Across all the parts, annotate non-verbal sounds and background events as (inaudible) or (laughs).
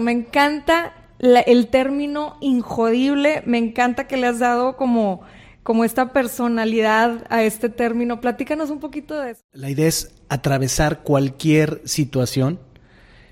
Me encanta el término injodible, me encanta que le has dado como, como esta personalidad a este término. Platícanos un poquito de eso. La idea es atravesar cualquier situación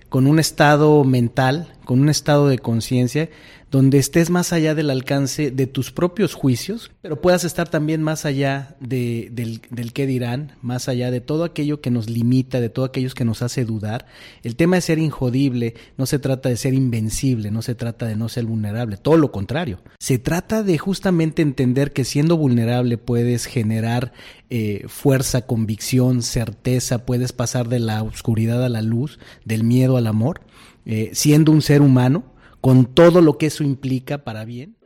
con un estado mental, con un estado de conciencia donde estés más allá del alcance de tus propios juicios, pero puedas estar también más allá de, del, del qué dirán, más allá de todo aquello que nos limita, de todo aquello que nos hace dudar. El tema de ser injodible no se trata de ser invencible, no se trata de no ser vulnerable, todo lo contrario. Se trata de justamente entender que siendo vulnerable puedes generar eh, fuerza, convicción, certeza, puedes pasar de la oscuridad a la luz, del miedo al amor, eh, siendo un ser humano con todo lo que eso implica para bien?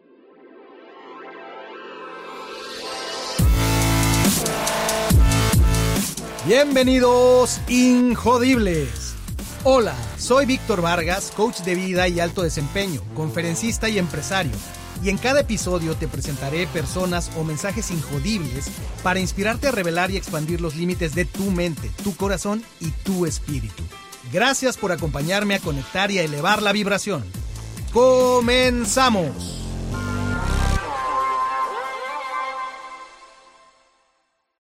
Bienvenidos, Injodibles. Hola, soy Víctor Vargas, coach de vida y alto desempeño, conferencista y empresario. Y en cada episodio te presentaré personas o mensajes injodibles para inspirarte a revelar y expandir los límites de tu mente, tu corazón y tu espíritu. Gracias por acompañarme a conectar y a elevar la vibración. Comenzamos.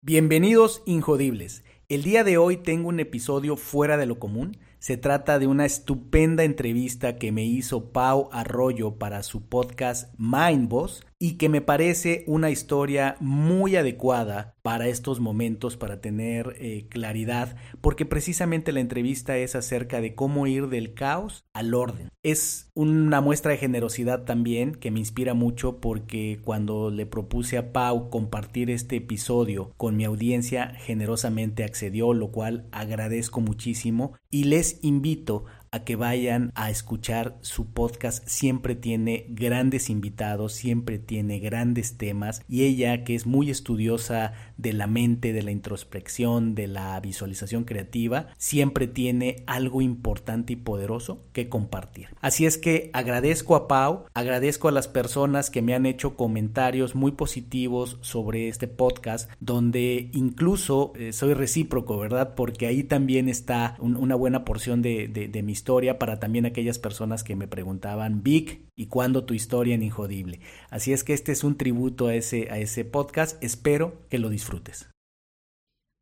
Bienvenidos Injodibles. El día de hoy tengo un episodio fuera de lo común. Se trata de una estupenda entrevista que me hizo Pau Arroyo para su podcast Mind Boss y que me parece una historia muy adecuada para estos momentos, para tener eh, claridad, porque precisamente la entrevista es acerca de cómo ir del caos al orden. Es una muestra de generosidad también que me inspira mucho porque cuando le propuse a Pau compartir este episodio con mi audiencia, generosamente accedió, lo cual agradezco muchísimo y les invito a que vayan a escuchar su podcast. Siempre tiene grandes invitados, siempre tiene grandes temas y ella que es muy estudiosa de la mente, de la introspección, de la visualización creativa, siempre tiene algo importante y poderoso que compartir. Así es que agradezco a Pau, agradezco a las personas que me han hecho comentarios muy positivos sobre este podcast, donde incluso eh, soy recíproco, ¿verdad? Porque ahí también está una buena porción de, de, de mi historia para también aquellas personas que me preguntaban, Vic, ¿y cuándo tu historia en Injodible? Así es que este es un tributo a ese, a ese podcast, espero que lo disfrutes.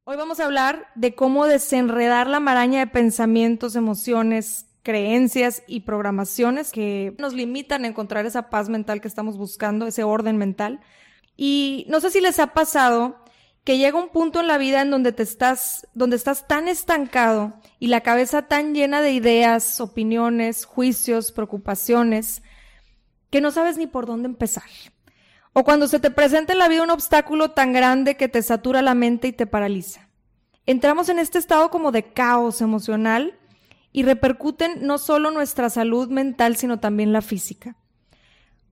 Hoy vamos a hablar de cómo desenredar la maraña de pensamientos, emociones, creencias y programaciones que nos limitan a encontrar esa paz mental que estamos buscando, ese orden mental. Y no sé si les ha pasado que llega un punto en la vida en donde te estás, donde estás tan estancado y la cabeza tan llena de ideas, opiniones, juicios, preocupaciones, que no sabes ni por dónde empezar. O cuando se te presenta en la vida un obstáculo tan grande que te satura la mente y te paraliza. Entramos en este estado como de caos emocional y repercuten no solo nuestra salud mental, sino también la física.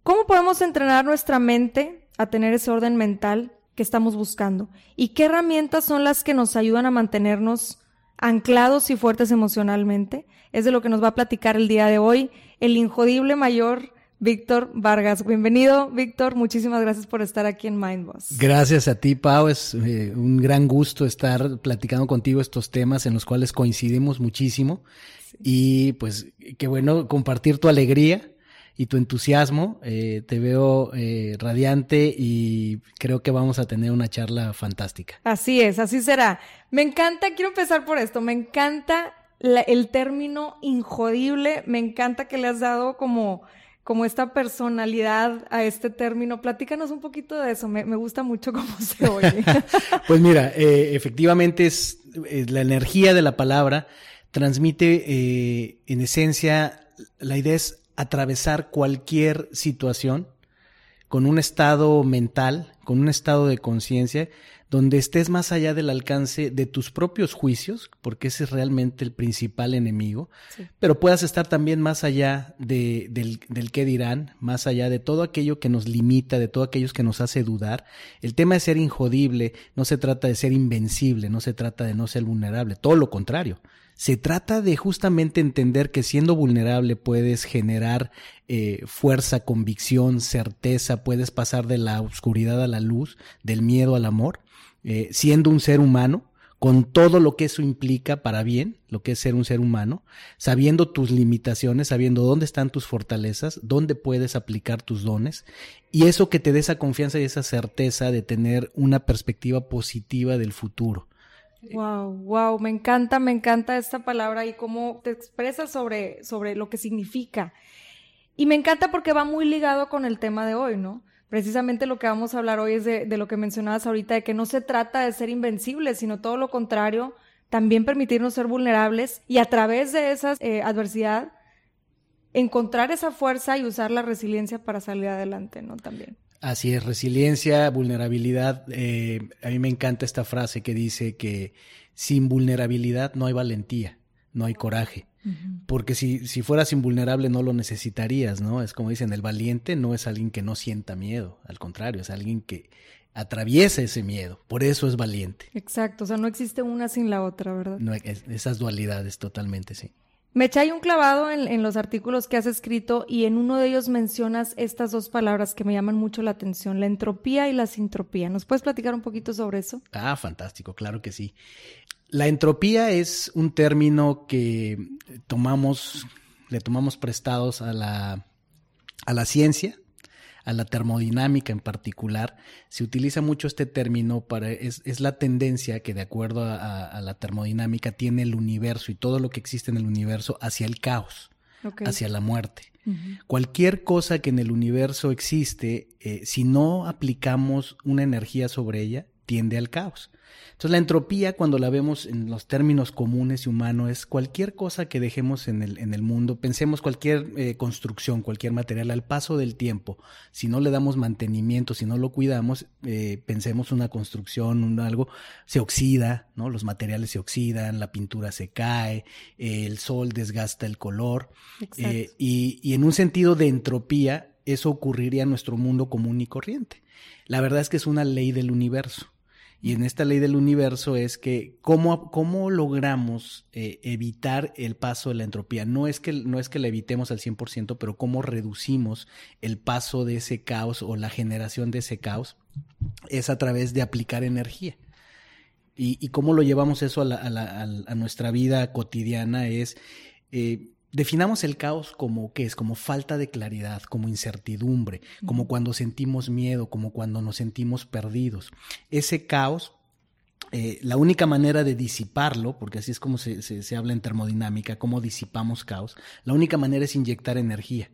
¿Cómo podemos entrenar nuestra mente a tener ese orden mental que estamos buscando y qué herramientas son las que nos ayudan a mantenernos anclados y fuertes emocionalmente. Es de lo que nos va a platicar el día de hoy el injodible mayor Víctor Vargas. Bienvenido, Víctor. Muchísimas gracias por estar aquí en Mindboss. Gracias a ti, Pau. Es eh, un gran gusto estar platicando contigo estos temas en los cuales coincidimos muchísimo. Y pues qué bueno compartir tu alegría y tu entusiasmo. Eh, te veo eh, radiante y creo que vamos a tener una charla fantástica. Así es, así será. Me encanta, quiero empezar por esto, me encanta el término injodible, me encanta que le has dado como como esta personalidad a este término. Platícanos un poquito de eso, me, gusta mucho cómo (laughs) se oye. (laughs) pues mira, eh, efectivamente es, la energía de la palabra transmite en esencia, la idea es atravesar cualquier situación con un estado mental, con un estado de conciencia, donde estés más allá del alcance de tus propios juicios, porque ese es realmente el principal enemigo, pero puedas estar también más allá de, del, del qué dirán, más allá de todo aquello que nos limita, de todo aquello que nos hace dudar. El tema de ser injodible no se trata de ser invencible, no se trata de no ser vulnerable, todo lo contrario. Se trata de justamente entender que siendo vulnerable puedes generar eh, fuerza, convicción, certeza, puedes pasar de la oscuridad a la luz, del miedo al amor, eh, siendo un ser humano con todo lo que eso implica para bien, lo que es ser un ser humano, sabiendo tus limitaciones, sabiendo dónde están tus fortalezas, dónde puedes aplicar tus dones, y eso que te dé esa confianza y esa certeza de tener una perspectiva positiva del futuro. Wow, wow, me encanta, me encanta esta palabra y cómo te expresas sobre, sobre lo que significa. Y me encanta porque va muy ligado con el tema de hoy, ¿no? Precisamente lo que vamos a hablar hoy es de, lo que mencionabas ahorita, de que no se trata de ser invencibles, sino todo lo contrario, también permitirnos ser vulnerables y a través de esa eh, adversidad encontrar esa fuerza y usar la resiliencia para salir adelante, ¿no? También. Así es, resiliencia, vulnerabilidad. Eh, a mí me encanta esta frase que dice que sin vulnerabilidad no hay valentía, no hay coraje. Porque si, si fueras invulnerable no lo necesitarías, ¿no? Es como dicen, el valiente no es alguien que no sienta miedo, al contrario, es alguien que atraviesa ese miedo, por eso es valiente. Exacto, o sea, no existe una sin la otra, ¿verdad? No, esas dualidades totalmente, sí. Me echáis un clavado en, en, los artículos que has escrito y en uno de ellos mencionas estas dos palabras que me llaman mucho la atención, la entropía y la sintropía. ¿Nos puedes platicar un poquito sobre eso? Ah, fantástico, claro que sí. La entropía es un término que tomamos, le tomamos prestados a la, a la ciencia, a la termodinámica en particular. Se utiliza mucho este término para, es, es la tendencia que de acuerdo a, la termodinámica tiene el universo y todo lo que existe en el universo hacia el caos, hacia la muerte. Cualquier cosa que en el universo existe, eh, si no aplicamos una energía sobre ella, tiende al caos. Entonces la entropía, cuando la vemos en los términos comunes y humanos, es cualquier cosa que dejemos en el, en el mundo, pensemos cualquier eh, construcción, cualquier material, al paso del tiempo, si no le damos mantenimiento, si no lo cuidamos, eh, pensemos una construcción, un algo, se oxida, ¿no? Los materiales se oxidan, la pintura se cae, el sol desgasta el color, eh, y, y en un sentido de entropía, eso ocurriría en nuestro mundo común y corriente. La verdad es que es una ley del universo. Y en esta ley del universo es que cómo, cómo logramos eh, evitar el paso de la entropía. No es, que, no es que la evitemos al 100%, pero cómo reducimos el paso de ese caos o la generación de ese caos es a través de aplicar energía. Y, cómo lo llevamos eso a, a, nuestra vida cotidiana es... Eh, Definamos el caos como qué es, como falta de claridad, como incertidumbre, como cuando sentimos miedo, como cuando nos sentimos perdidos. Ese caos, eh, la única manera de disiparlo, porque así es como se, se, habla en termodinámica, cómo disipamos caos, la única manera es inyectar energía.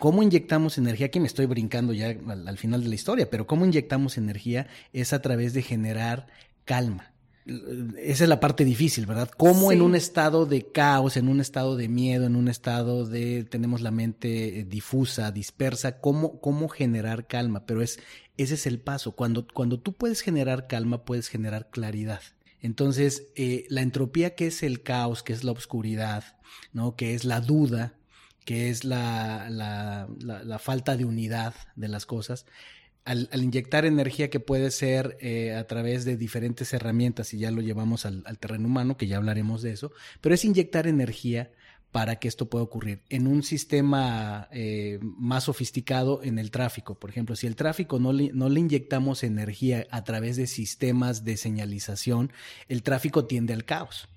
¿Cómo inyectamos energía? Aquí me estoy brincando ya al final de la historia, pero cómo inyectamos energía es a través de generar calma esa es la parte difícil, ¿verdad? Cómo en un estado de caos, en un estado de miedo, en un estado de tenemos la mente eh, difusa, dispersa, cómo, cómo generar calma, pero es ese es el paso. Cuando, cuando tú puedes generar calma, puedes generar claridad. Entonces, eh, la entropía, que es el caos, que es la oscuridad, ¿no? Que es la duda, que es la, la, la falta de unidad de las cosas, al, inyectar energía que puede ser eh, a través de diferentes herramientas, y ya lo llevamos al, al, terreno humano, que ya hablaremos de eso, pero es inyectar energía para que esto pueda ocurrir. En un sistema eh, más sofisticado en el tráfico, por ejemplo, si el tráfico no le, no le inyectamos energía a través de sistemas de señalización, el tráfico tiende al caos.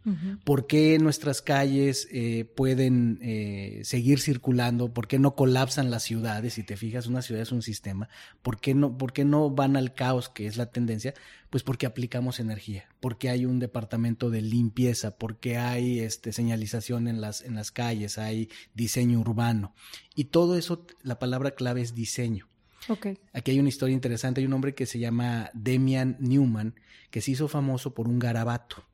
¿Por qué nuestras calles eh, pueden eh, seguir circulando? ¿Por qué no colapsan las ciudades? Si te fijas, una ciudad es un sistema. ¿Por qué no, por qué no van al caos, que es la tendencia? Pues porque aplicamos energía, porque hay un departamento de limpieza, porque hay este, señalización en las, en las calles, hay diseño urbano. Y todo eso, la palabra clave es diseño. Okay. Aquí hay una historia interesante. Hay un hombre que se llama Demian Newman, que se hizo famoso por un garabato.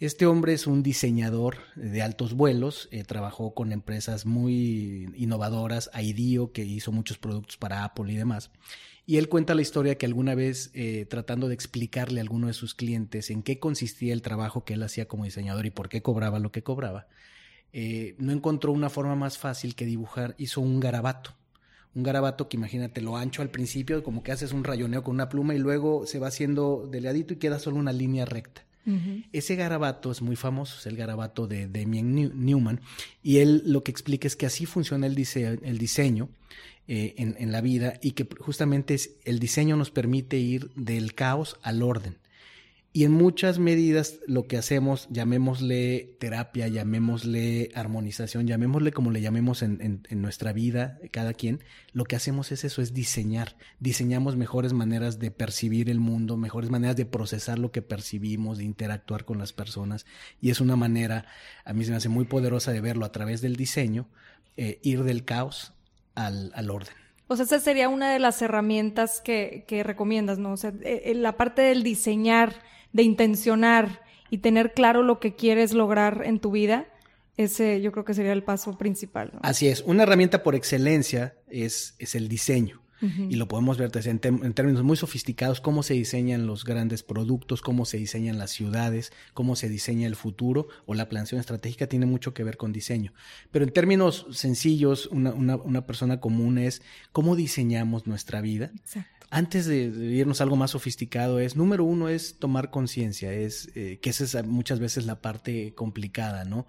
Este hombre es un diseñador de altos vuelos, eh, trabajó con empresas muy innovadoras, IDEO, que hizo muchos productos para Apple y demás. Y él cuenta la historia que alguna vez, eh, tratando de explicarle a alguno de sus clientes en qué consistía el trabajo que él hacía como diseñador y por qué cobraba lo que cobraba, eh, no encontró una forma más fácil que dibujar, hizo un garabato. Un garabato que imagínate lo ancho al principio, como que haces un rayoneo con una pluma y luego se va haciendo delgadito y queda solo una línea recta. Ese garabato es muy famoso, es el garabato de Damien Newman, y él lo que explica es que así funciona el, el diseño eh, en, la vida y que justamente es, el diseño nos permite ir del caos al orden. Y en muchas medidas lo que hacemos, llamémosle terapia, llamémosle armonización, llamémosle como le llamemos en, en, nuestra vida, cada quien, lo que hacemos es eso, es diseñar. Diseñamos mejores maneras de percibir el mundo, mejores maneras de procesar lo que percibimos, de interactuar con las personas. Y es una manera, a mí se me hace muy poderosa de verlo a través del diseño, eh, ir del caos al, al orden. O sea, esa sería una de las herramientas que, que recomiendas, ¿no? O sea, eh, la parte del diseñar de intencionar y tener claro lo que quieres lograr en tu vida, ese yo creo que sería el paso principal. Así es, una herramienta por excelencia es, es el diseño. Y lo podemos ver en, en, términos muy sofisticados, cómo se diseñan los grandes productos, cómo se diseñan las ciudades, cómo se diseña el futuro o la planeación estratégica tiene mucho que ver con diseño. Pero en términos sencillos, una, una, una persona común es cómo diseñamos nuestra vida. Exacto antes de, irnos a algo más sofisticado, es, número uno, es tomar conciencia, es eh, que esa es muchas veces la parte complicada, ¿no?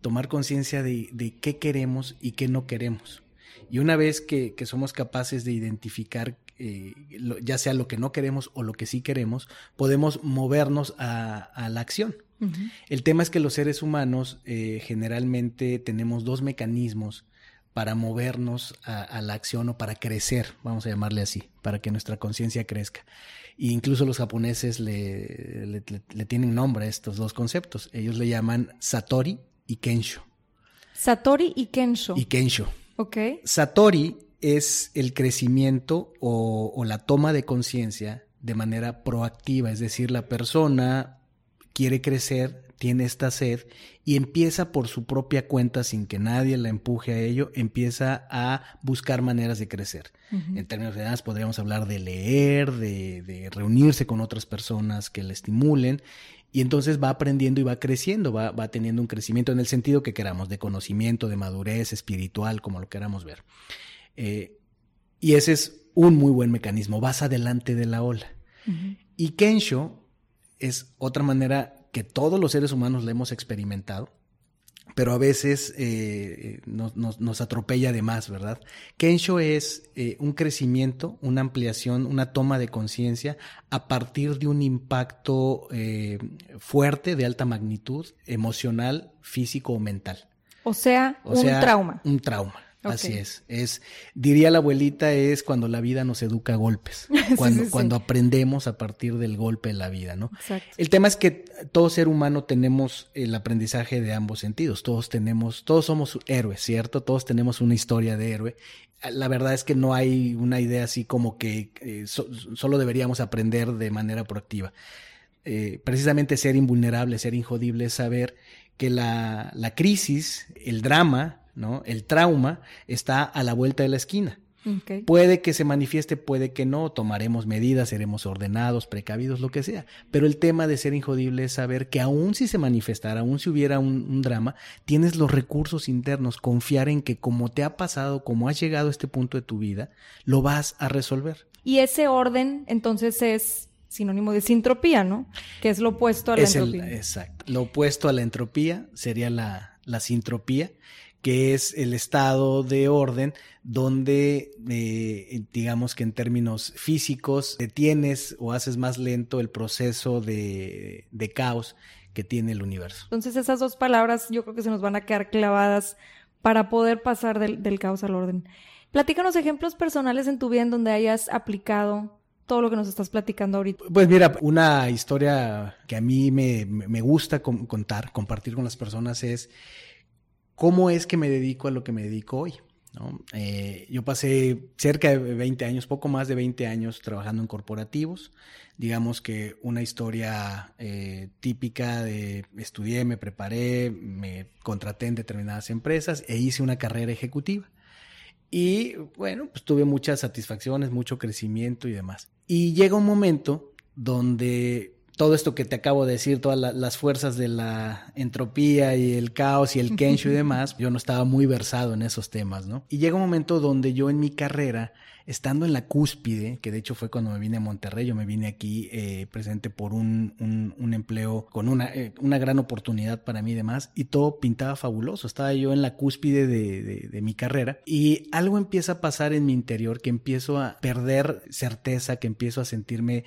Tomar conciencia de, de, qué queremos y qué no queremos. Y una vez que, que somos capaces de identificar eh, ya sea lo que no queremos o lo que sí queremos, podemos movernos a, a la acción. El tema es que los seres humanos eh, generalmente tenemos dos mecanismos para movernos a, la acción o para crecer, vamos a llamarle así, para que nuestra conciencia crezca. E incluso los japoneses le, le, tienen nombre a estos dos conceptos. Ellos le llaman Satori y Kensho. Satori y Kensho. Y Kensho. Ok. Satori es el crecimiento o, o la toma de conciencia de manera proactiva, es decir, la persona quiere crecer, tiene esta sed y empieza por su propia cuenta, sin que nadie la empuje a ello, empieza a buscar maneras de crecer. En términos generales podríamos hablar de leer, de, reunirse con otras personas que le estimulen y entonces va aprendiendo y va creciendo, va, va, teniendo un crecimiento en el sentido que queramos, de conocimiento, de madurez espiritual, como lo queramos ver. Eh, y ese es un muy buen mecanismo, vas adelante de la ola. Y Kensho es otra manera que todos los seres humanos le hemos experimentado, pero a veces eh, nos, atropella de más, ¿verdad? Kensho es eh, un crecimiento, una ampliación, una toma de conciencia a partir de un impacto eh, fuerte, de alta magnitud, emocional, físico o mental. O sea, un trauma. Un trauma. Así es. Es, diría la abuelita, es cuando la vida nos educa a golpes. (laughs) Cuando, cuando aprendemos a partir del golpe de la vida, ¿no? Exacto. El tema es que todo ser humano tenemos el aprendizaje de ambos sentidos. Todos tenemos, todos somos héroes, ¿cierto? Todos tenemos una historia de héroe. La verdad es que no hay una idea así como que eh, solo deberíamos aprender de manera proactiva. Eh, precisamente ser invulnerable, ser injodible, es saber que la, la crisis, el drama, ¿no? El trauma está a la vuelta de la esquina. Puede que se manifieste, puede que no, tomaremos medidas, seremos ordenados, precavidos, lo que sea. Pero el tema de ser injodible es saber que aun si se manifestara, aun si hubiera un, drama, tienes los recursos internos, confiar en que como te ha pasado, como has llegado a este punto de tu vida, lo vas a resolver. Y ese orden entonces es sinónimo de sintropía, ¿no? Que es lo opuesto a la entropía. exacto. Lo opuesto a la entropía sería la, la sintropía que es el estado de orden donde, eh, digamos que en términos físicos, detienes o haces más lento el proceso de, caos que tiene el universo. Entonces esas dos palabras yo creo que se nos van a quedar clavadas para poder pasar del, caos al orden. Platícanos ejemplos personales en tu vida en donde hayas aplicado todo lo que nos estás platicando ahorita? Pues mira, una historia que a mí me, me gusta contar, compartir con las personas es ¿Cómo es que me dedico a lo que me dedico hoy? Eh, yo pasé cerca de 20 años, poco más de 20 años trabajando en corporativos. Digamos que una historia eh, típica de estudié, me preparé, me contraté en determinadas empresas e hice una carrera ejecutiva. Y bueno, pues tuve muchas satisfacciones, mucho crecimiento y demás. Y llega un momento donde todo esto que te acabo de decir, todas las fuerzas de la entropía y el caos y el kensho y (laughs) demás, yo no estaba muy versado en esos temas, ¿no? Y llega un momento donde yo en mi carrera estando en la cúspide, que de hecho fue cuando me vine a Monterrey, yo me vine aquí eh, presente por un, un, empleo con una, eh, una, gran oportunidad para mí y demás, y todo pintaba fabuloso. Estaba yo en la cúspide de, de mi carrera y algo empieza a pasar en mi interior que empiezo a perder certeza, que empiezo a sentirme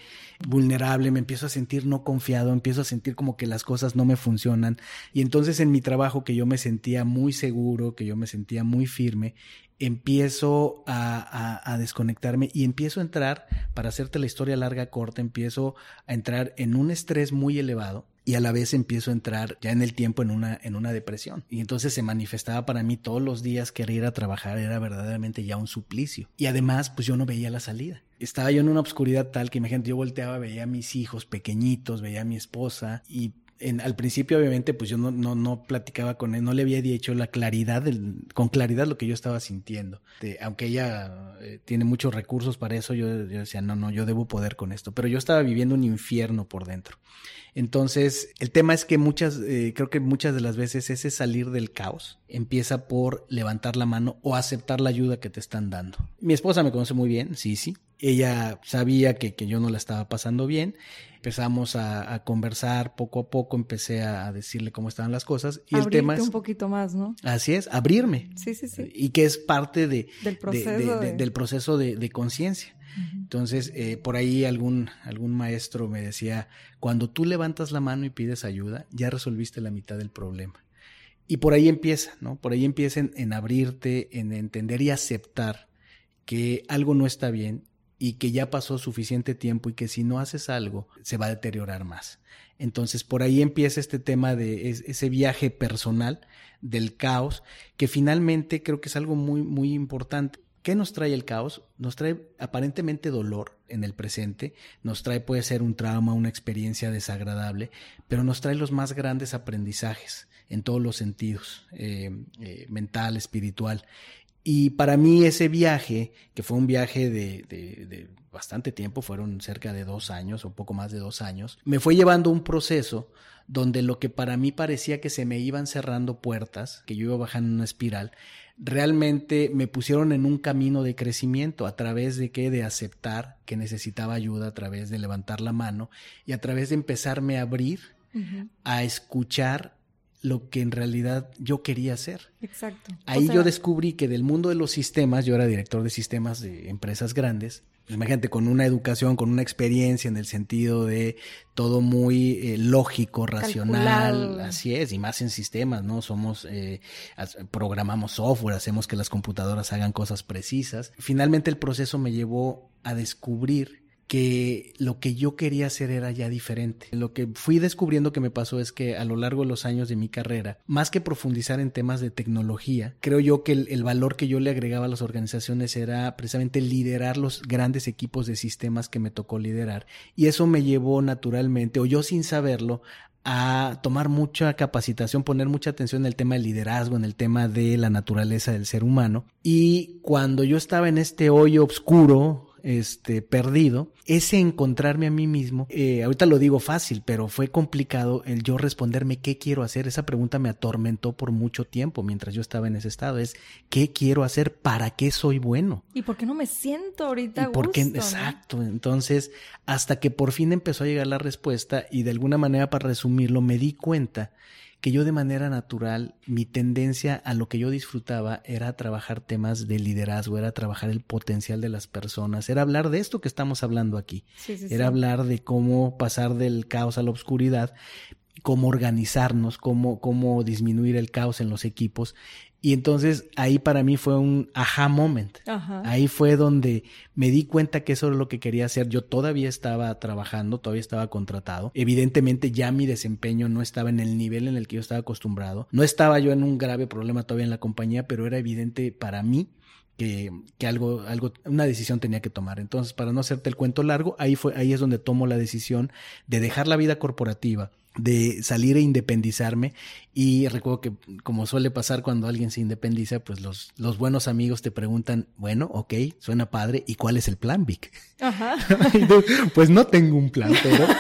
vulnerable, me empiezo a sentir no confiado, empiezo a sentir como que las cosas no me funcionan. Y entonces en mi trabajo que yo me sentía muy seguro, que yo me sentía muy firme, empiezo a, desconectarme y empiezo a entrar, para hacerte la historia larga, corta, empiezo a entrar en un estrés muy elevado y a la vez empiezo a entrar ya en el tiempo en una, en una depresión. Y entonces se manifestaba para mí todos los días que ir a trabajar era verdaderamente ya un suplicio. Y además, pues yo no veía la salida. Estaba yo en una obscuridad tal que imagínate, yo volteaba, veía a mis hijos pequeñitos, veía a mi esposa y al principio obviamente pues yo no, no, no, platicaba con él, no le había dicho la claridad, con claridad lo que yo estaba sintiendo. aunque ella eh, tiene muchos recursos para eso, yo, decía, no, no, yo debo poder con esto. Pero yo estaba viviendo un infierno por dentro. Entonces, el tema es que muchas, eh, creo que muchas de las veces ese salir del caos empieza por levantar la mano o aceptar la ayuda que te están dando. Mi esposa me conoce muy bien, sí, sí. Ella sabía que, que yo no la estaba pasando bien empezamos a, conversar poco a poco, empecé a decirle cómo estaban las cosas y el tema es un poquito más, ¿no? Así es, abrirme. Sí, sí, sí. Y que es parte de, del proceso de, del proceso de, conciencia. Entonces, eh, por ahí algún, algún maestro me decía, cuando tú levantas la mano y pides ayuda, ya resolviste la mitad del problema. Y por ahí empieza, ¿no? Por ahí empieza en abrirte, en entender y aceptar que algo no está bien y que ya pasó suficiente tiempo y que si no haces algo se va a deteriorar más. Entonces por ahí empieza este tema de ese viaje personal del caos, que finalmente creo que es algo muy, muy importante. ¿Qué nos trae el caos? Nos trae aparentemente dolor en el presente, nos trae puede ser un trauma, una experiencia desagradable, pero nos trae los más grandes aprendizajes en todos los sentidos, eh, eh, mental, espiritual. Y para mí ese viaje, que fue un viaje de, de, bastante tiempo, fueron cerca de dos años o poco más de dos años, me fue llevando un proceso donde lo que para mí parecía que se me iban cerrando puertas, que yo iba bajando en una espiral, realmente me pusieron en un camino de crecimiento a través de que de aceptar que necesitaba ayuda, a través de levantar la mano y a través de empezarme a abrir, a escuchar lo que en realidad yo quería hacer. Exacto. Ahí yo descubrí que del mundo de los sistemas, yo era director de sistemas de empresas grandes, pues imagínate, con una educación, con una experiencia en el sentido de todo muy eh, lógico, racional, así es, y más en sistemas, ¿no? Somos, eh, programamos software, hacemos que las computadoras hagan cosas precisas. Finalmente el proceso me llevó a descubrir que lo que yo quería hacer era ya diferente. Lo que fui descubriendo que me pasó es que a lo largo de los años de mi carrera, más que profundizar en temas de tecnología, creo yo que el, valor que yo le agregaba a las organizaciones era precisamente liderar los grandes equipos de sistemas que me tocó liderar. Y eso me llevó naturalmente, o yo sin saberlo, a tomar mucha capacitación, poner mucha atención en el tema del liderazgo, en el tema de la naturaleza del ser humano. Y cuando yo estaba en este hoyo oscuro, este, perdido, ese encontrarme a mí mismo, eh, ahorita lo digo fácil, pero fue complicado el yo responderme qué quiero hacer. Esa pregunta me atormentó por mucho tiempo mientras yo estaba en ese estado. Es qué quiero hacer, para qué soy bueno. ¿Y por qué no me siento ahorita? ¿Y por qué? Exacto. Entonces, hasta que por fin empezó a llegar la respuesta y de alguna manera para resumirlo, me di cuenta que yo de manera natural, mi tendencia a lo que yo disfrutaba era trabajar temas de liderazgo, era trabajar el potencial de las personas, era hablar de esto que estamos hablando aquí, era hablar de cómo pasar del caos a la oscuridad, cómo organizarnos, cómo, cómo disminuir el caos en los equipos. Y entonces ahí para mí fue un aha moment. Ahí fue donde me di cuenta que eso era lo que quería hacer. Yo todavía estaba trabajando, todavía estaba contratado. Evidentemente ya mi desempeño no estaba en el nivel en el que yo estaba acostumbrado. No estaba yo en un grave problema todavía en la compañía, pero era evidente para mí que, que, algo, algo, una decisión tenía que tomar. Entonces, para no hacerte el cuento largo, ahí fue, ahí es donde tomo la decisión de dejar la vida corporativa, de salir e independizarme y recuerdo que como suele pasar cuando alguien se independiza, pues los, los buenos amigos te preguntan, bueno, ok, suena padre, ¿y cuál es el plan, Vic? Ajá. (laughs) pues no tengo un plan, pero... (laughs)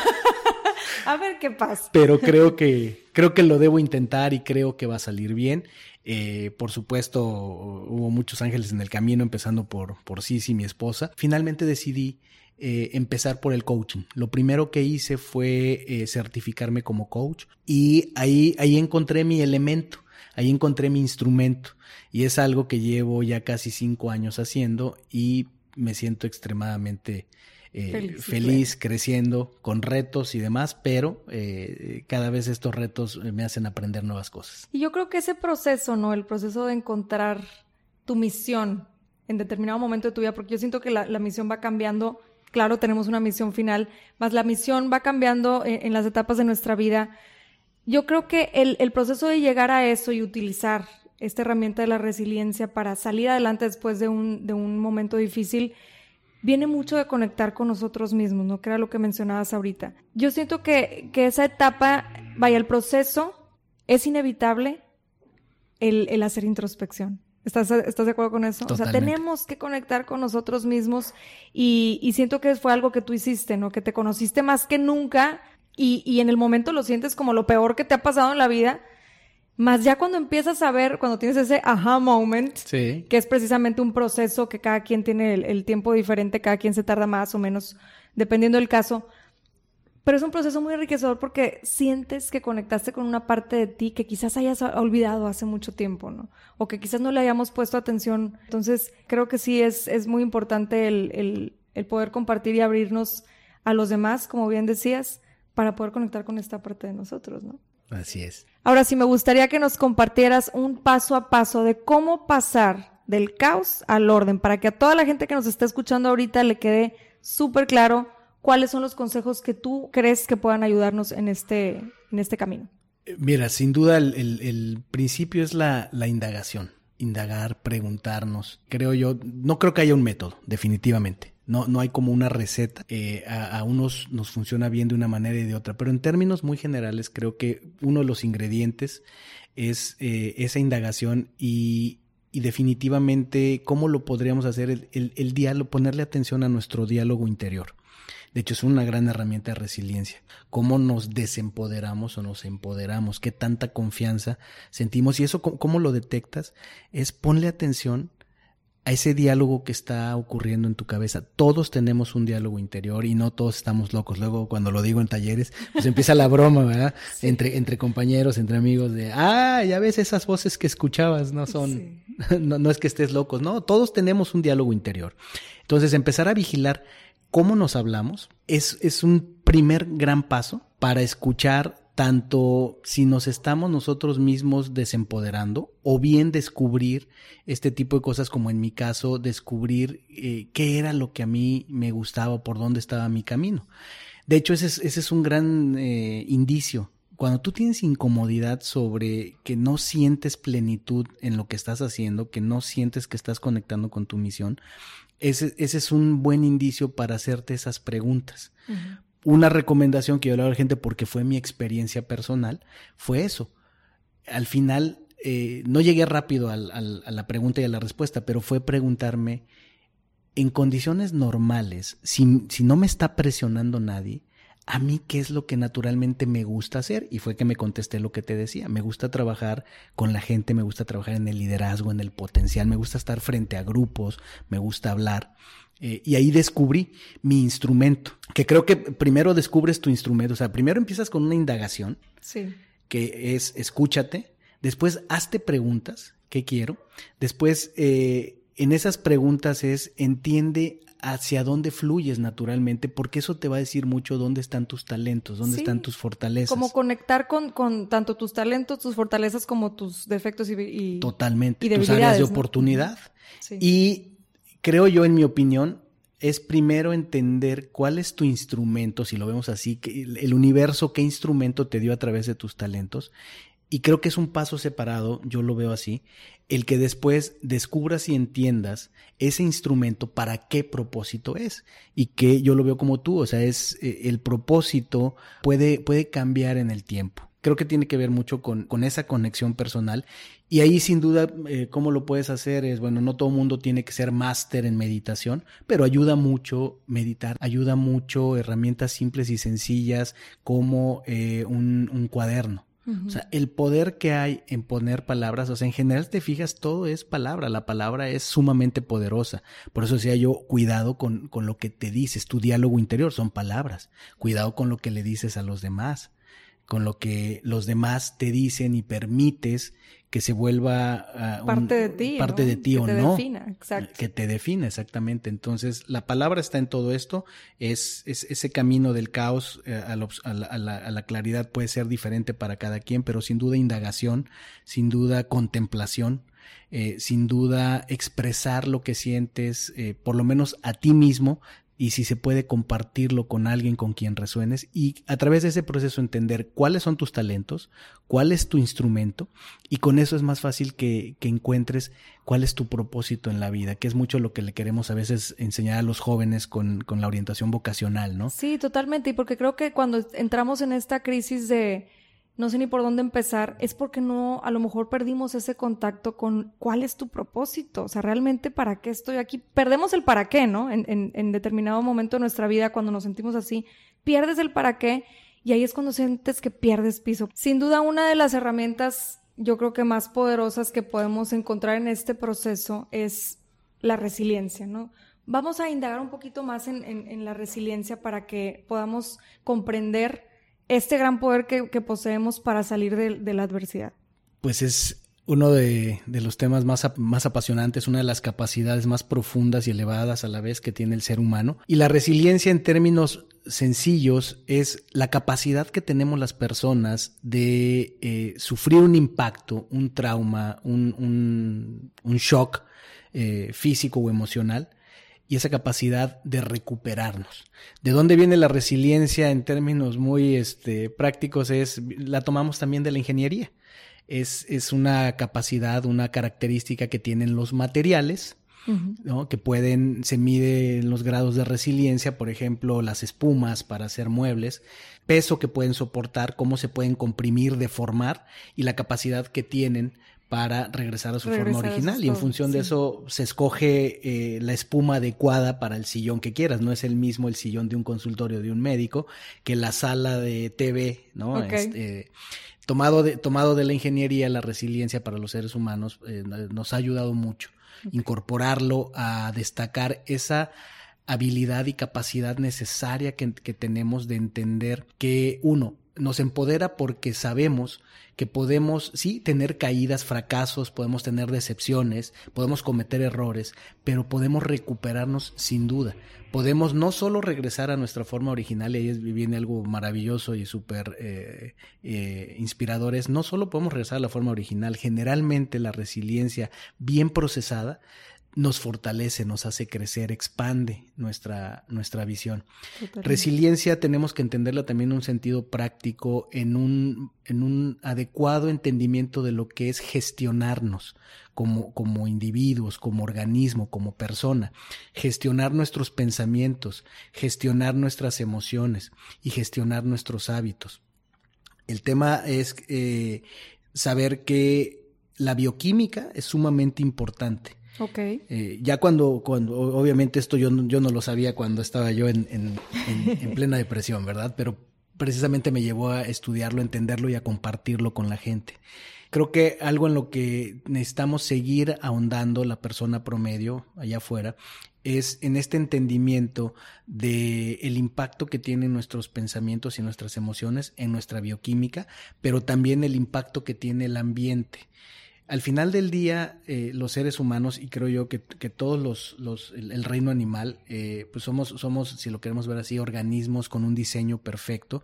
A ver qué pasa. Pero creo que, creo que lo debo intentar y creo que va a salir bien. Eh, por supuesto, hubo muchos ángeles en el camino, empezando por, por Sisi, mi esposa. Finalmente decidí eh, empezar por el coaching. Lo primero que hice fue eh, certificarme como coach y ahí, ahí encontré mi elemento, ahí encontré mi instrumento y es algo que llevo ya casi cinco años haciendo y me siento extremadamente eh, feliz, creciendo, con retos y demás, pero eh, cada vez estos retos me hacen aprender nuevas cosas. Y yo creo que ese proceso, ¿no? El proceso de encontrar tu misión en determinado momento de tu vida, porque yo siento que la, misión va cambiando. Claro, tenemos una misión final, más la misión va cambiando en, las etapas de nuestra vida. Yo creo que el, el proceso de llegar a eso y utilizar esta herramienta de la resiliencia para salir adelante después de un, de un momento difícil, viene mucho de conectar con nosotros mismos, ¿no? Que lo que mencionabas ahorita. Yo siento que, que esa etapa, vaya, el proceso es inevitable el, el hacer introspección. ¿Estás, ¿Estás, de acuerdo con eso? O sea, tenemos que conectar con nosotros mismos y, y, siento que fue algo que tú hiciste, ¿no? Que te conociste más que nunca y, y en el momento lo sientes como lo peor que te ha pasado en la vida, más ya cuando empiezas a ver, cuando tienes ese aha moment, que es precisamente un proceso que cada quien tiene el, tiempo diferente, cada quien se tarda más o menos, dependiendo del caso. Pero es un proceso muy enriquecedor porque sientes que conectaste con una parte de ti que quizás hayas olvidado hace mucho tiempo, ¿no? O que quizás no le hayamos puesto atención. Entonces, creo que sí es, es muy importante el, el poder compartir y abrirnos a los demás, como bien decías, para poder conectar con esta parte de nosotros, ¿no? Así es. Ahora sí, me gustaría que nos compartieras un paso a paso de cómo pasar del caos al orden, para que a toda la gente que nos está escuchando ahorita le quede súper claro cuáles son los consejos que tú crees que puedan ayudarnos en este, en este camino. Eh, mira, sin duda el, principio es la, la indagación, indagar, preguntarnos. Creo yo, no creo que haya un método, definitivamente. No, no hay como una receta. Eh, a, unos nos funciona bien de una manera y de otra. Pero en términos muy generales, creo que uno de los ingredientes es eh, esa indagación y, y, definitivamente cómo lo podríamos hacer el, el, diálogo, ponerle atención a nuestro diálogo interior. De hecho, es una gran herramienta de resiliencia. Cómo nos desempoderamos o nos empoderamos, qué tanta confianza sentimos. Y eso, cómo lo detectas, es ponle atención a ese diálogo que está ocurriendo en tu cabeza. Todos tenemos un diálogo interior y no todos estamos locos. Luego, cuando lo digo en talleres, pues empieza la broma, ¿verdad? (laughs) Entre, entre compañeros, entre amigos, de, ah, ya ves esas voces que escuchabas, no son, (laughs) no, no es que estés locos, no, todos tenemos un diálogo interior. Entonces, empezar a vigilar cómo nos hablamos es, es un primer gran paso para escuchar tanto si nos estamos nosotros mismos desempoderando o bien descubrir este tipo de cosas como en mi caso descubrir eh, qué era lo que a mí me gustaba, por dónde estaba mi camino. De hecho, ese es, ese es un gran eh, indicio. Cuando tú tienes incomodidad sobre que no sientes plenitud en lo que estás haciendo, que no sientes que estás conectando con tu misión, ese, ese es un buen indicio para hacerte esas preguntas una recomendación que yo le doy a la gente porque fue mi experiencia personal, fue eso. Al final, eh, no llegué rápido a la pregunta y a la respuesta, pero fue preguntarme, en condiciones normales, si, si no me está presionando nadie, a mí qué es lo que naturalmente me gusta hacer y fue que me contesté lo que te decía. Me gusta trabajar con la gente, me gusta trabajar en el liderazgo, en el potencial, me gusta estar frente a grupos, me gusta hablar. Eh, y ahí descubrí mi instrumento, que creo que primero descubres tu instrumento, o sea, primero empiezas con una indagación, sí. que es escúchate, después hazte preguntas, ¿qué quiero? Después, eh, en esas preguntas es entiende hacia dónde fluyes naturalmente, porque eso te va a decir mucho dónde están tus talentos, dónde están tus fortalezas. Como conectar con, con, tanto tus talentos, tus fortalezas, como tus defectos y, Totalmente, tus áreas de oportunidad. Sí. Y creo yo, en mi opinión, es primero entender cuál es tu instrumento, si lo vemos así, el universo, qué instrumento te dio a través de tus talentos. Y creo que es un paso separado, yo lo veo así, el que después descubras y entiendas ese instrumento para qué propósito es. Y que yo lo veo como tú, o sea, es eh, el propósito puede, puede cambiar en el tiempo. creo que tiene que ver mucho con, con esa conexión personal. Y ahí sin duda, eh, ¿cómo lo puedes hacer? Es, bueno, no todo mundo tiene que ser máster en meditación, pero ayuda mucho meditar, ayuda mucho herramientas simples y sencillas como eh, un, un cuaderno. O sea, el poder que hay en poner palabras, o sea, en general te fijas, todo es palabra, la palabra es sumamente poderosa. Por eso decía yo, cuidado con, con lo que te dices, tu diálogo interior son palabras, cuidado con lo que le dices a los demás con lo que los demás te dicen y permites que se vuelva uh, parte de ti, parte de ti que o te no, defina, exacto. que te define exactamente. Entonces la palabra está en todo esto, es, es ese camino del caos eh, a, a, la, a, la, a, la, claridad puede ser diferente para cada quien, pero sin duda indagación, sin duda contemplación. Eh, sin duda expresar lo que sientes, eh, por lo menos a ti mismo, y si se puede compartirlo con alguien con quien resuenes y a través de ese proceso entender cuáles son tus talentos, cuál es tu instrumento y con eso es más fácil que, que, encuentres cuál es tu propósito en la vida, que es mucho lo que le queremos a veces enseñar a los jóvenes con, con la orientación vocacional, ¿no? Sí, totalmente, y porque creo que cuando entramos en esta crisis de no sé ni por dónde empezar, es porque no, a lo mejor perdimos ese contacto con cuál es tu propósito, o sea, realmente para qué estoy aquí. Perdemos el para qué, ¿no? En, en, determinado momento de nuestra vida, cuando nos sentimos así, pierdes el para qué y ahí es cuando sientes que pierdes piso. Sin duda, una de las herramientas, yo creo que más poderosas que podemos encontrar en este proceso es la resiliencia, ¿no? Vamos a indagar un poquito más en, en la resiliencia para que podamos comprender este gran poder que, poseemos para salir de, la adversidad? Pues es uno de, los temas más, más apasionantes, una de las capacidades más profundas y elevadas a la vez que tiene el ser humano. Y la resiliencia en términos sencillos es la capacidad que tenemos las personas de eh, sufrir un impacto, un trauma, un, un, un shock eh, físico o emocional y esa capacidad de recuperarnos. ¿De dónde viene la resiliencia en términos muy este, prácticos? Es, la tomamos también de la ingeniería. Es, es una capacidad, una característica que tienen los materiales, Uh -huh. ¿no? que pueden, se mide los grados de resiliencia, por ejemplo, las espumas para hacer muebles, peso que pueden soportar, cómo se pueden comprimir, deformar y la capacidad que tienen para regresar a su regresar forma original y en función sí. de eso se escoge eh, la espuma adecuada para el sillón que quieras. No es el mismo el sillón de un consultorio de un médico que la sala de TV, ¿no? Okay. Este, tomado, de, tomado de la ingeniería, la resiliencia para los seres humanos eh, nos ha ayudado mucho. Okay. Incorporarlo a destacar esa habilidad y capacidad necesaria que, que tenemos de entender que uno, nos empodera porque sabemos que podemos, sí, tener caídas, fracasos, podemos tener decepciones, podemos cometer errores, pero podemos recuperarnos sin duda. Podemos no solo regresar a nuestra forma original, y ahí viene algo maravilloso y súper eh, eh, inspirador, es no solo podemos regresar a la forma original, generalmente la resiliencia bien procesada nos fortalece, nos hace crecer, expande nuestra, nuestra visión. Totalmente. Resiliencia tenemos que entenderla también en un sentido práctico, en un, en un adecuado entendimiento de lo que es gestionarnos como, como individuos, como organismo, como persona, gestionar nuestros pensamientos, gestionar nuestras emociones y gestionar nuestros hábitos. El tema es eh, saber que la bioquímica es sumamente importante Eh, ya cuando, cuando, obviamente esto yo, yo no lo sabía cuando estaba yo en, en, en, en, (laughs) plena depresión, ¿verdad? Pero precisamente me llevó a estudiarlo, entenderlo y a compartirlo con la gente. Creo que algo en lo que necesitamos seguir ahondando la persona promedio allá afuera es en este entendimiento de el impacto que tienen nuestros pensamientos y nuestras emociones en nuestra bioquímica, pero también el impacto que tiene el ambiente al final del día, eh, los seres humanos, y creo yo que, todos los, los el, el, reino animal, eh, pues somos, somos, si lo queremos ver así, organismos con un diseño perfecto,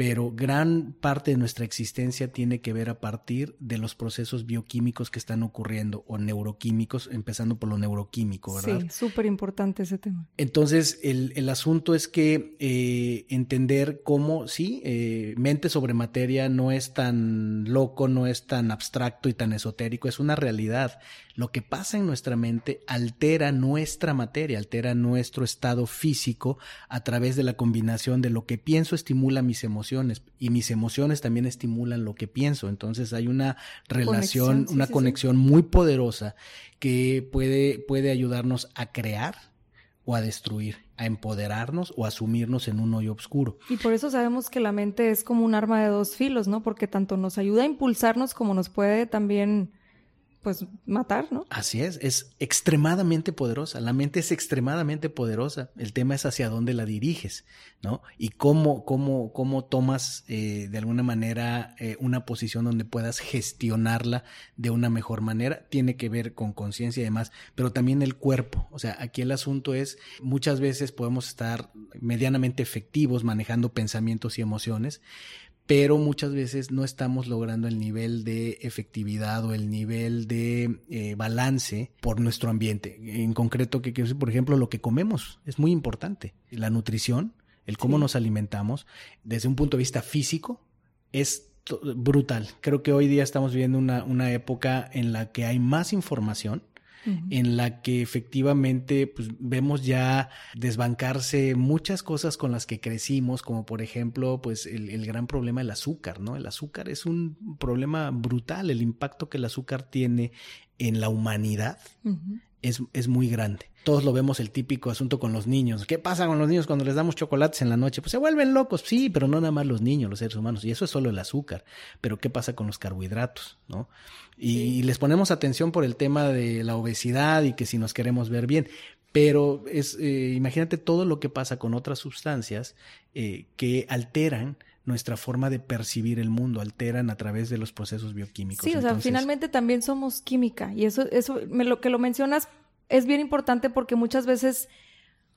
pero gran parte de nuestra existencia tiene que ver a partir de los procesos bioquímicos que están ocurriendo o neuroquímicos, empezando por lo neuroquímico, ¿verdad? Sí, súper importante ese tema. Entonces, el, el asunto es que eh, entender cómo, sí, eh, mente sobre materia no es tan loco, no es tan abstracto y tan esotérico, es una realidad. Lo que pasa en nuestra mente altera nuestra materia, altera nuestro estado físico a través de la combinación de lo que pienso estimula mis emociones emociones y mis emociones también estimulan lo que pienso. Entonces hay una relación, una conexión muy poderosa que puede, puede ayudarnos a crear o a destruir, a empoderarnos o a sumirnos en un hoyo oscuro. Y por eso sabemos que la mente es como un arma de dos filos, ¿no? Porque tanto nos ayuda a impulsarnos como nos puede también pues matar, ¿no? Así es, es extremadamente poderosa, la mente es extremadamente poderosa, el tema es hacia dónde la diriges, ¿no? Y cómo, cómo, cómo tomas eh, de alguna manera eh, una posición donde puedas gestionarla de una mejor manera, tiene que ver con conciencia y demás, pero también el cuerpo, o sea, aquí el asunto es, muchas veces podemos estar medianamente efectivos manejando pensamientos y emociones, pero muchas veces no estamos logrando el nivel de efectividad o el nivel de eh, balance por nuestro ambiente. En concreto, que por ejemplo, lo que comemos es muy importante. La nutrición, el cómo nos alimentamos, desde un punto de vista físico, es brutal. Creo que hoy día estamos viviendo una, una época en la que hay más información en la que efectivamente pues, vemos ya desbancarse muchas cosas con las que crecimos, como por ejemplo pues el, gran problema del azúcar, ¿no? El azúcar es un problema brutal, el impacto que el azúcar tiene en la humanidad es, es muy grande. Todos lo vemos el típico asunto con los niños. ¿Qué pasa con los niños cuando les damos chocolates en la noche? Pues se vuelven locos, sí, pero no nada más los niños, los seres humanos. Y eso es solo el azúcar. Pero ¿qué pasa con los carbohidratos? ¿No? Y, les ponemos atención por el tema de la obesidad y que si nos queremos ver bien. Pero es, eh, imagínate todo lo que pasa con otras sustancias eh, que alteran nuestra forma de percibir el mundo, alteran a través de los procesos bioquímicos. Sí, o sea, finalmente también somos química y eso, eso, me, lo que lo mencionas es bien importante porque muchas veces,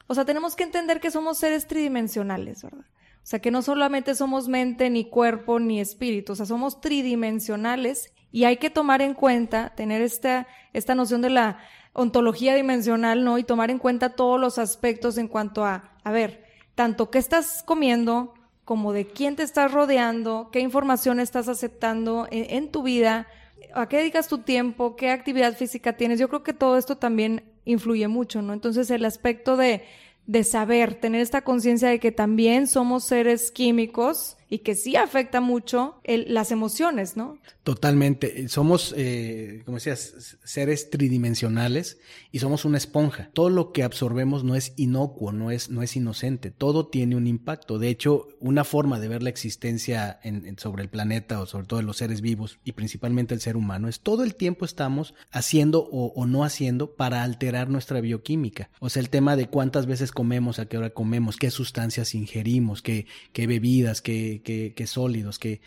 o sea, tenemos que entender que somos seres tridimensionales, ¿verdad? O sea, que no solamente somos mente, ni cuerpo, ni espíritu, o sea, somos tridimensionales y hay que tomar en cuenta, tener esta, esta noción de la ontología dimensional, ¿no? Y tomar en cuenta todos los aspectos en cuanto a, a ver, tanto qué estás comiendo, como de quién te estás rodeando, qué información estás aceptando en tu vida, a qué dedicas tu tiempo, qué actividad física tienes. Yo creo que todo esto también influye mucho, ¿no? Entonces el aspecto de, de saber, tener esta conciencia de que también somos seres químicos y que sí afecta mucho las emociones, ¿no? Totalmente. Somos, eh, como decías, seres tridimensionales y somos una esponja. Todo lo que absorbemos no es inocuo, no es, no es inocente. Todo tiene un impacto. De hecho, una forma de ver la existencia en, sobre el planeta o sobre todo en los seres vivos y principalmente el ser humano es todo el tiempo estamos haciendo o, o no haciendo para alterar nuestra bioquímica. O sea, el tema de cuántas veces comemos, a qué hora comemos, qué sustancias ingerimos, qué, qué bebidas, qué, que, sólidos, que,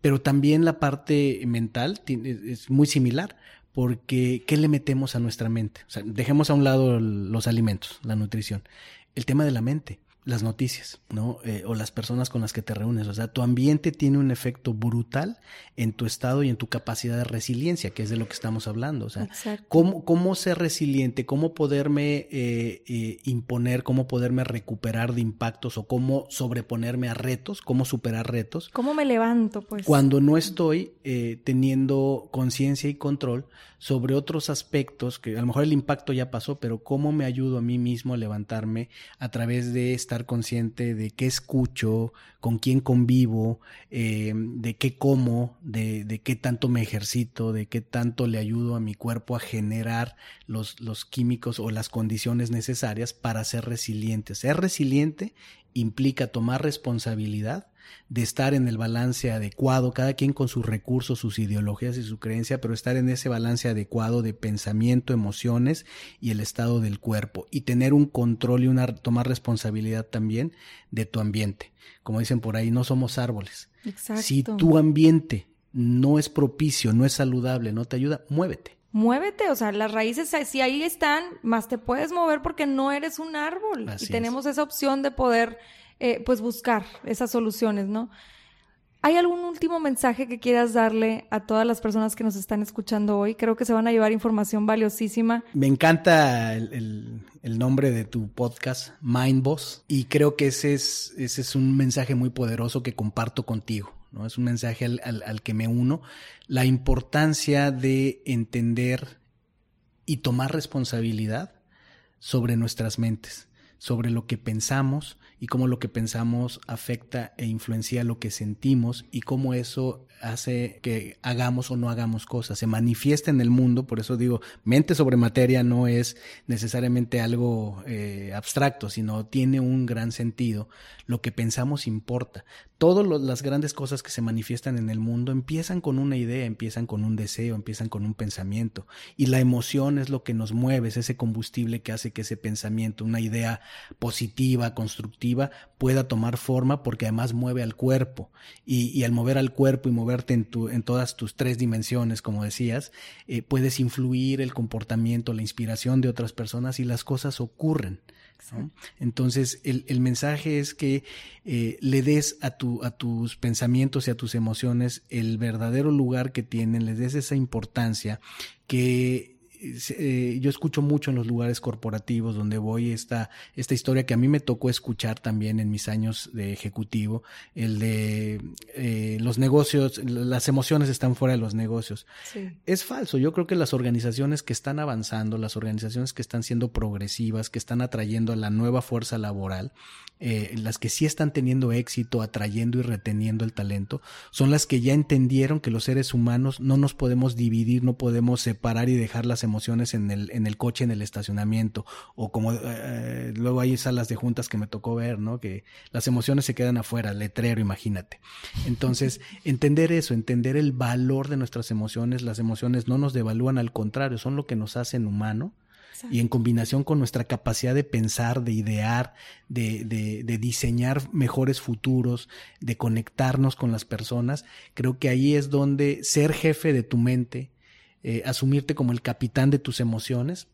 pero también la parte mental es muy similar, porque ¿qué le metemos a nuestra mente? O sea, dejemos a un lado los alimentos, la nutrición. El tema de la mente las noticias, ¿no? Eh, o las personas con las que te reúnes. O sea, tu ambiente tiene un efecto brutal en tu estado y en tu capacidad de resiliencia, que es de lo que estamos hablando. O sea, cómo, cómo, ser resiliente, cómo poderme eh, eh, imponer, cómo poderme recuperar de impactos o cómo sobreponerme a retos, cómo superar retos. ¿Cómo me levanto, pues? Cuando no estoy teniendo conciencia y control sobre otros aspectos, que a lo mejor el impacto ya pasó, pero cómo me ayudo a mí mismo a levantarme a través de estar consciente de qué escucho, con quién convivo, eh, de qué como, de, de, qué tanto me ejercito, de qué tanto le ayudo a mi cuerpo a generar los, los químicos o las condiciones necesarias para ser resiliente. Ser resiliente implica tomar responsabilidad de estar en el balance adecuado, cada quien con sus recursos, sus ideologías y su creencia, pero estar en ese balance adecuado de pensamiento, emociones y el estado del cuerpo y tener un control y una tomar responsabilidad también de tu ambiente. Como dicen por ahí, no somos árboles. Si tu ambiente no es propicio, no es saludable, no te ayuda, muévete muévete, o sea, las raíces si ahí están, más te puedes mover porque no eres un árbol y tenemos esa opción de poder eh, pues buscar esas soluciones, ¿no? ¿Hay algún último mensaje que quieras darle a todas las personas que nos están escuchando hoy? Creo que se van a llevar información valiosísima. Me encanta el, nombre de tu podcast, Mind Boss, y creo que ese es, ese es un mensaje muy poderoso que comparto contigo. ¿no? Es un mensaje al, al que me uno. La importancia de entender y tomar responsabilidad sobre nuestras mentes sobre lo que pensamos y cómo lo que pensamos afecta e influencia lo que sentimos y cómo eso hace que hagamos o no hagamos cosas, se manifiesta en el mundo, por eso digo, mente sobre materia no es necesariamente algo eh, abstracto, sino tiene un gran sentido. Lo que pensamos importa. Todas las grandes cosas que se manifiestan en el mundo empiezan con una idea, empiezan con un deseo, empiezan con un pensamiento. Y la emoción es lo que nos mueve, es ese combustible que hace que ese pensamiento, una idea positiva, constructiva, pueda tomar forma porque además mueve al cuerpo. Y, y al mover al cuerpo y moverte en, tu, en todas tus tres dimensiones, como decías, eh, puedes influir el comportamiento, la inspiración de otras personas y las cosas ocurren. Entonces, el, el, mensaje es que eh, le des a, tu, a tus pensamientos y a tus emociones el verdadero lugar que tienen, les des esa importancia que eh, yo escucho mucho en los lugares corporativos donde voy esta, esta historia que a mí me tocó escuchar también en mis años de ejecutivo, el de eh, los negocios, las emociones están fuera de los negocios. Es falso, yo creo que las organizaciones que están avanzando, las organizaciones que están siendo progresivas, que están atrayendo a la nueva fuerza laboral, eh, las que sí están teniendo éxito, atrayendo y reteniendo el talento, son las que ya entendieron que los seres humanos no nos podemos dividir, no podemos separar y dejar las emociones en el, en el coche, en el estacionamiento, o como eh, luego hay salas de juntas que me tocó ver, ¿no? Que las emociones se quedan afuera, letrero, imagínate. Entonces, (laughs) entender eso, entender el valor de nuestras emociones, las emociones no nos devalúan, al contrario, son lo que nos hacen humano y en combinación con nuestra capacidad de pensar, de idear, de, de, diseñar mejores futuros, de conectarnos con las personas, creo que ahí es donde ser jefe de tu mente, eh, asumirte como el capitán de tus emociones,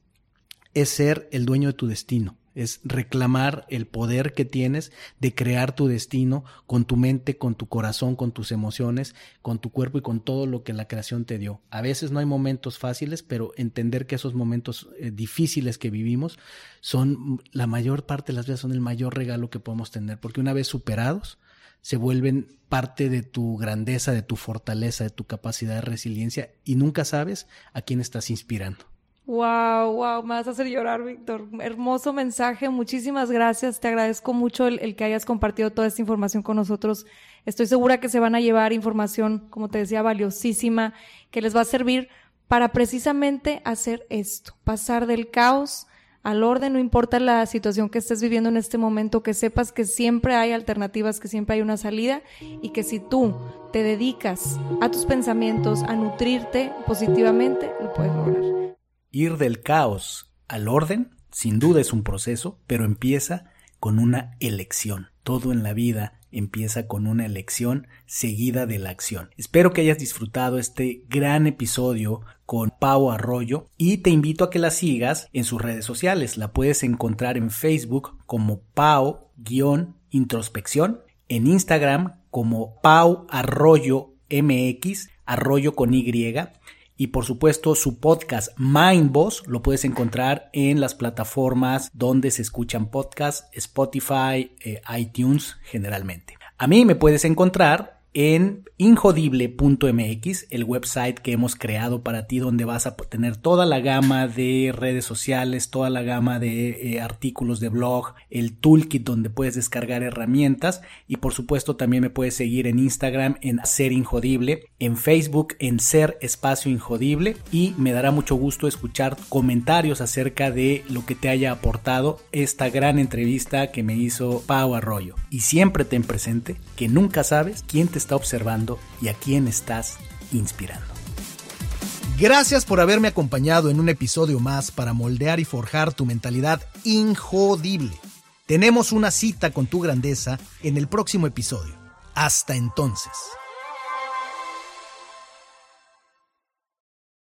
es ser el dueño de tu destino es reclamar el poder que tienes de crear tu destino con tu mente, con tu corazón, con tus emociones, con tu cuerpo y con todo lo que la creación te dio. A veces no hay momentos fáciles, pero entender que esos momentos eh, difíciles que vivimos son la mayor parte de las veces son el mayor regalo que podemos tener, porque una vez superados, se vuelven parte de tu grandeza, de tu fortaleza, de tu capacidad de resiliencia y nunca sabes a quién estás inspirando. Wow, wow, me vas a hacer llorar, Víctor. Hermoso mensaje, muchísimas gracias. Te agradezco mucho el, que hayas compartido toda esta información con nosotros. Estoy segura que se van a llevar información, como te decía, valiosísima, que les va a servir para precisamente hacer esto, pasar del caos al orden, no importa la situación que estés viviendo en este momento, que sepas que siempre hay alternativas, que siempre hay una salida y que si tú te dedicas a tus pensamientos, a nutrirte positivamente, lo puedes lograr. Ir del caos al orden, sin duda es un proceso, pero empieza con una elección. Todo en la vida empieza con una elección seguida de la acción. Espero que hayas disfrutado este gran episodio con Pau Arroyo y te invito a que la sigas en sus redes sociales. La puedes encontrar en Facebook como Pau-introspección, en Instagram como Pau Arroyo MX, Arroyo con Y y por supuesto su podcast Mind Boss lo puedes encontrar en las plataformas donde se escuchan podcasts, Spotify, eh, iTunes generalmente. A mí me puedes encontrar en injodible.mx, el website que hemos creado para ti donde vas a tener toda la gama de redes sociales, toda la gama de eh, artículos de blog, el toolkit donde puedes descargar herramientas y por supuesto también me puedes seguir en Instagram en Ser Injodible, en Facebook en Ser Espacio Injodible y me dará mucho gusto escuchar comentarios acerca de lo que te haya aportado esta gran entrevista que me hizo Pau Arroyo. Y siempre ten presente que nunca sabes quién te observando y a quién estás inspirando. Gracias por haberme acompañado en un episodio más para moldear y forjar tu mentalidad injodible. Tenemos una cita con tu grandeza en el próximo episodio. Hasta entonces.